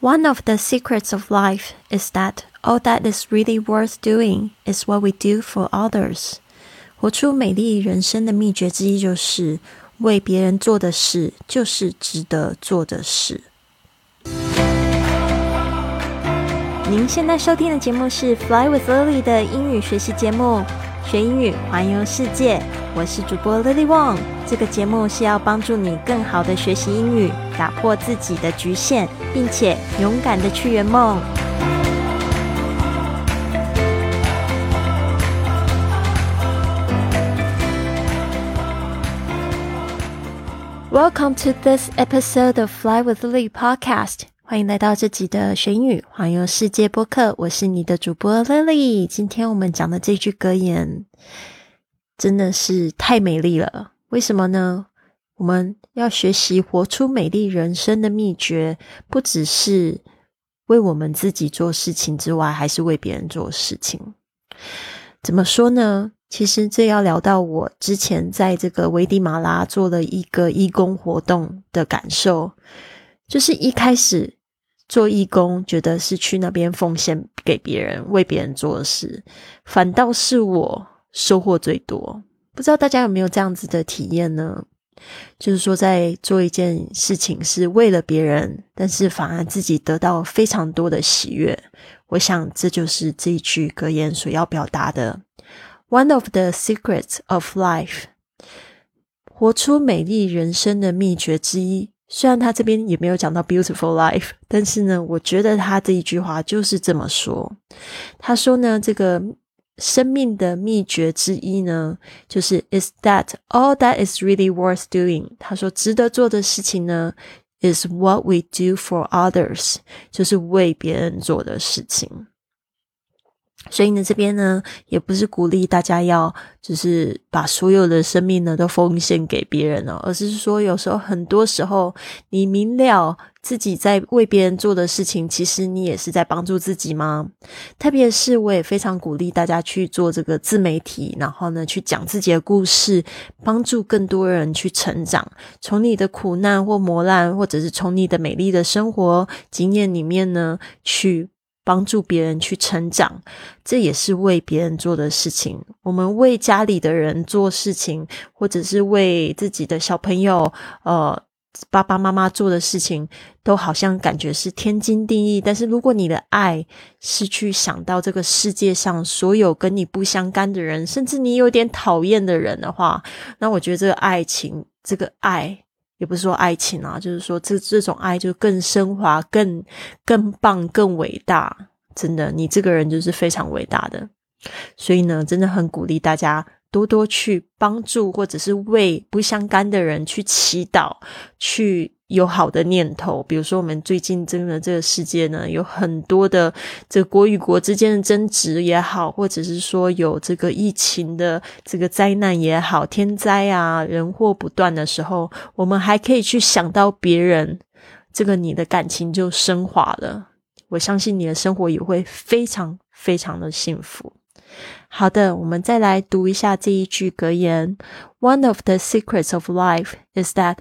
One of the secrets of life is that all that is really worth doing is what we do for others. 活出美丽人生的秘诀之一，就是为别人做的事，就是值得做的事。您现在收听的节目是《Fly with Lily》的英语学习节目，学英语环游世界。 我是主播 Lily Wong。这个节目是要帮助你更好的学习英语，打破自己的局限，并且勇敢的去圆梦。Welcome to this episode of Fly with Lily podcast。欢迎来到这集的学英语环游世界播客。我是你的主播 Lily。今天我们讲的这句格言真的是太美丽了。为什么呢？我们要学习活出美丽人生的秘诀，不只是为我们自己做事情之外，还是为别人做事情。怎么说呢？其实这要聊到我之前在这个危地马拉做了一个义工活动的感受，就是一开始做义工，觉得是去那边奉献给别人，为别人做事，反倒是我收获最多。不知道大家有没有这样子的体验呢？就是说，在做一件事情是为了别人，但是反而自己得到非常多的喜悦。我想，这就是这一句格言所要表达的。One of the secrets of life，活出美丽人生的秘诀之一。虽然他这边也没有讲到 beautiful life，但是呢，我觉得他这一句话就是这么说。他说呢，这个。生命的秘诀之一呢，就是 is that all that is really worth doing。他说，值得做的事情呢，is what we do for others，就是为别人做的事情。所以呢，这边呢，也不是鼓励大家要就是把所有的生命呢都奉献给别人哦，而是说，有时候很多时候，你明了自己在为别人做的事情，其实你也是在帮助自己吗？特别是，我也非常鼓励大家去做这个自媒体，然后呢，去讲自己的故事，帮助更多人去成长。从你的苦难或磨难，或者是从你的美丽的生活经验里面呢，去。帮助别人去成长，这也是为别人做的事情。我们为家里的人做事情，或者是为自己的小朋友、呃爸爸妈妈做的事情，都好像感觉是天经地义。但是，如果你的爱是去想到这个世界上所有跟你不相干的人，甚至你有点讨厌的人的话，那我觉得这个爱情，这个爱。也不是说爱情啊，就是说这这种爱就更升华、更更棒、更伟大。真的，你这个人就是非常伟大的。所以呢，真的很鼓励大家多多去帮助，或者是为不相干的人去祈祷，去。有好的念头，比如说我们最近真的这个世界呢，有很多的这国与国之间的争执也好，或者是说有这个疫情的这个灾难也好，天灾啊，人祸不断的时候，我们还可以去想到别人，这个你的感情就升华了。我相信你的生活也会非常非常的幸福。好的，我们再来读一下这一句格言：One of the secrets of life is that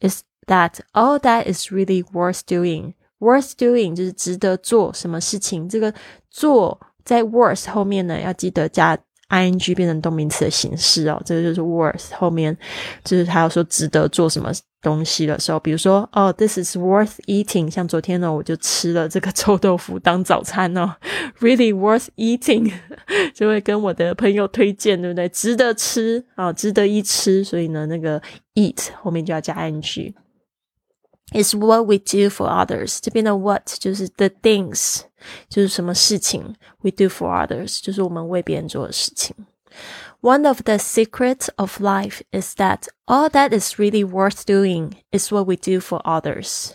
is That all that is really worth doing. Worth doing 就是值得做什么事情。这个做在 worth 后面呢，要记得加 ing 变成动名词的形式哦。这个就是 worth 后面，就是他要说值得做什么东西的时候，比如说哦，this is worth eating。像昨天呢，我就吃了这个臭豆腐当早餐哦，really worth eating，就会跟我的朋友推荐，对不对？值得吃啊，值得一吃。所以呢，那个 eat 后面就要加 ing。is what we do for others。这边的 what 就是 the things，就是什么事情 we do for others，就是我们为别人做的事情。One of the secrets of life is that all that is really worth doing is what we do for others.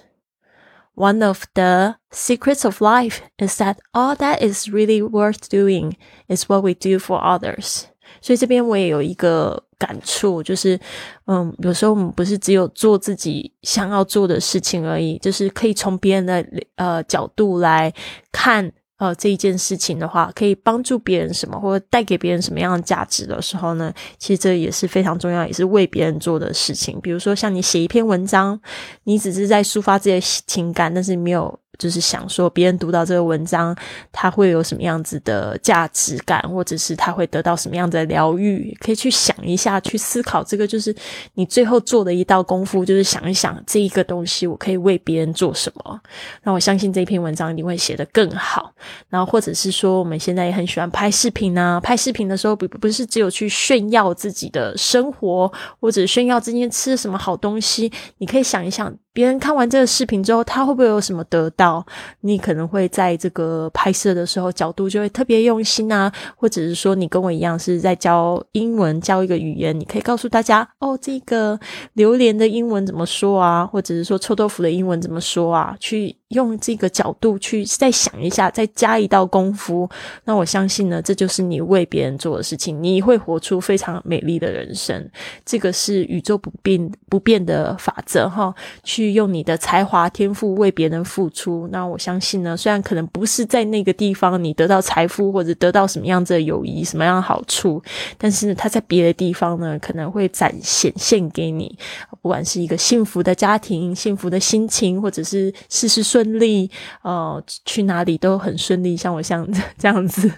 One of the secrets of life is that all that is really worth doing is what we do for others. 所以这边我也有一个感触，就是，嗯，有时候我们不是只有做自己想要做的事情而已，就是可以从别人的呃角度来看。呃这一件事情的话，可以帮助别人什么，或者带给别人什么样的价值的时候呢？其实这也是非常重要，也是为别人做的事情。比如说像你写一篇文章，你只是在抒发自己的情感，但是没有。就是想说，别人读到这个文章，他会有什么样子的价值感，或者是他会得到什么样的疗愈？可以去想一下，去思考这个，就是你最后做的一道功夫，就是想一想这一个东西，我可以为别人做什么。那我相信这篇文章一定会写得更好。然后，或者是说，我们现在也很喜欢拍视频啊，拍视频的时候，不不是只有去炫耀自己的生活，或者炫耀今天吃什么好东西，你可以想一想。别人看完这个视频之后，他会不会有什么得到？你可能会在这个拍摄的时候角度就会特别用心啊，或者是说你跟我一样是在教英文，教一个语言，你可以告诉大家哦，这个榴莲的英文怎么说啊？或者是说臭豆腐的英文怎么说啊？去。用这个角度去再想一下，再加一道功夫，那我相信呢，这就是你为别人做的事情，你会活出非常美丽的人生。这个是宇宙不变不变的法则哈。去用你的才华天赋为别人付出，那我相信呢，虽然可能不是在那个地方你得到财富或者得到什么样子的友谊、什么样的好处，但是呢他在别的地方呢，可能会展显现给你，不管是一个幸福的家庭、幸福的心情，或者是事事顺。顺利，呃，去哪里都很顺利。像我像 这样子，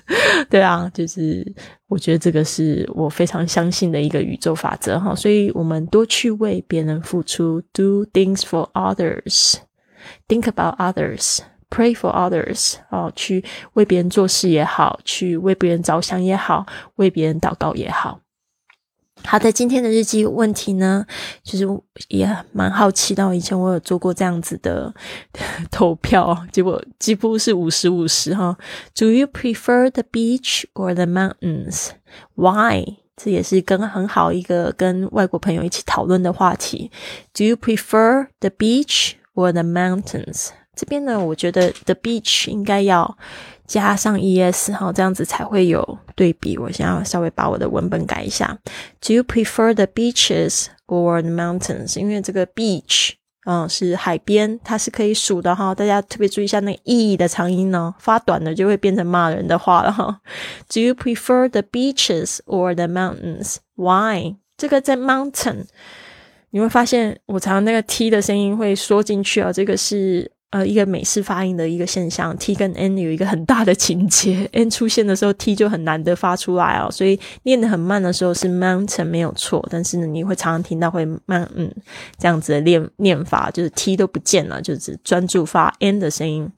对啊，就是我觉得这个是我非常相信的一个宇宙法则哈。所以，我们多去为别人付出，do things for others，think about others，pray for others，哦，去为别人做事也好，去为别人着想也好，为别人祷告也好。好的，今天的日记问题呢，就是也蛮好奇到以前我有做过这样子的投票，结果几乎是五十五十哈。Do you prefer the beach or the mountains? Why? 这也是跟很好一个跟外国朋友一起讨论的话题。Do you prefer the beach or the mountains? 这边呢，我觉得 the beach 应该要。加上 es 哈，这样子才会有对比。我想要稍微把我的文本改一下。Do you prefer the beaches or the mountains？因为这个 beach 嗯是海边，它是可以数的哈。大家特别注意一下那个 e 的长音呢，发短了就会变成骂人的话了哈。Do you prefer the beaches or the mountains？Why？这个在 mountain，你会发现我常常那个 t 的声音会缩进去啊，这个是。呃，一个美式发音的一个现象，t 跟 n 有一个很大的情节，n 出现的时候，t 就很难得发出来哦，所以念得很慢的时候是 mountain 没有错，但是呢，你会常常听到会慢嗯这样子的念念法，就是 t 都不见了，就只专注发 n 的声音。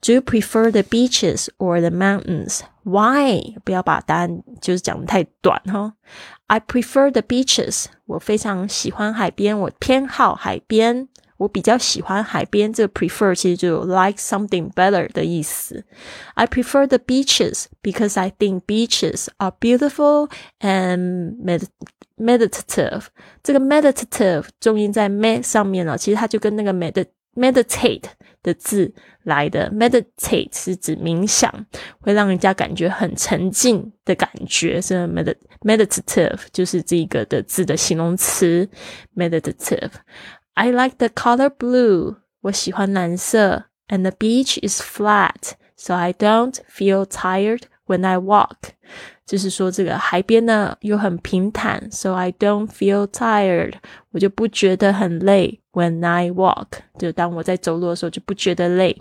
Do you prefer the beaches or the mountains? Why？不要把答案就是讲的太短哈。I prefer the beaches，我非常喜欢海边，我偏好海边。我比较喜欢海边，这个 prefer 其实就有 like something better 的意思。I prefer the beaches because I think beaches are beautiful and meditative。这个 meditative 重音在 med 上面了，其实它就跟那个 med meditate 的字来的。meditate 是指冥想，会让人家感觉很沉静的感觉，是 med meditative 就是这个的字的形容词 meditative。 I like the color blue. 我喜欢蓝色。And the beach is flat, so I don't feel tired when I walk. 就是说，这个海边呢又很平坦，so I don't feel tired. 我就不觉得很累。When I walk，就当我在走路的时候就不觉得累。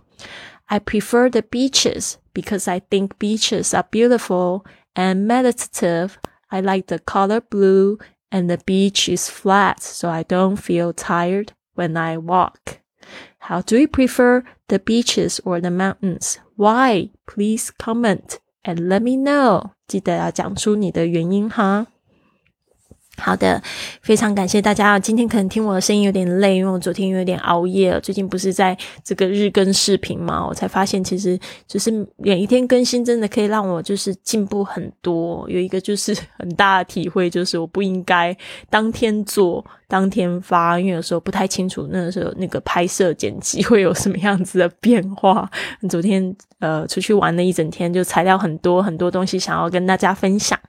I prefer the beaches because I think beaches are beautiful and meditative. I like the color blue and the beach is flat, so I don't feel tired when I walk. How do you prefer the beaches or the mountains? Why? Please comment and let me know. 记得要讲出你的原因哈。 好的，非常感谢大家。今天可能听我的声音有点累，因为我昨天有点熬夜了。最近不是在这个日更视频嘛，我才发现其实就是每一天更新真的可以让我就是进步很多。有一个就是很大的体会，就是我不应该当天做。当天发，因为有时候不太清楚，那个时候那个拍摄剪辑会有什么样子的变化。昨天呃出去玩了一整天，就材料很多很多东西想要跟大家分享，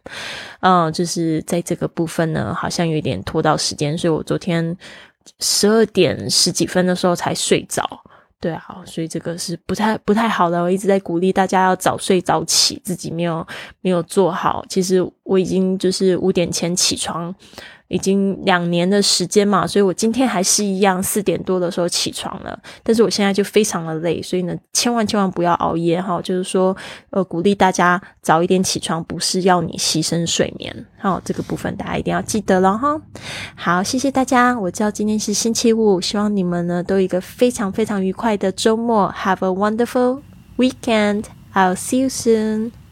嗯，就是在这个部分呢，好像有点拖到时间，所以我昨天十二点十几分的时候才睡着。对啊，所以这个是不太不太好的。我一直在鼓励大家要早睡早起，自己没有没有做好。其实我已经就是五点前起床。已经两年的时间嘛，所以我今天还是一样四点多的时候起床了。但是我现在就非常的累，所以呢，千万千万不要熬夜哈。就是说，呃，鼓励大家早一点起床，不是要你牺牲睡眠。好，这个部分大家一定要记得了哈。好，谢谢大家。我知道今天是星期五，希望你们呢都有一个非常非常愉快的周末。Have a wonderful weekend. I'll see you soon.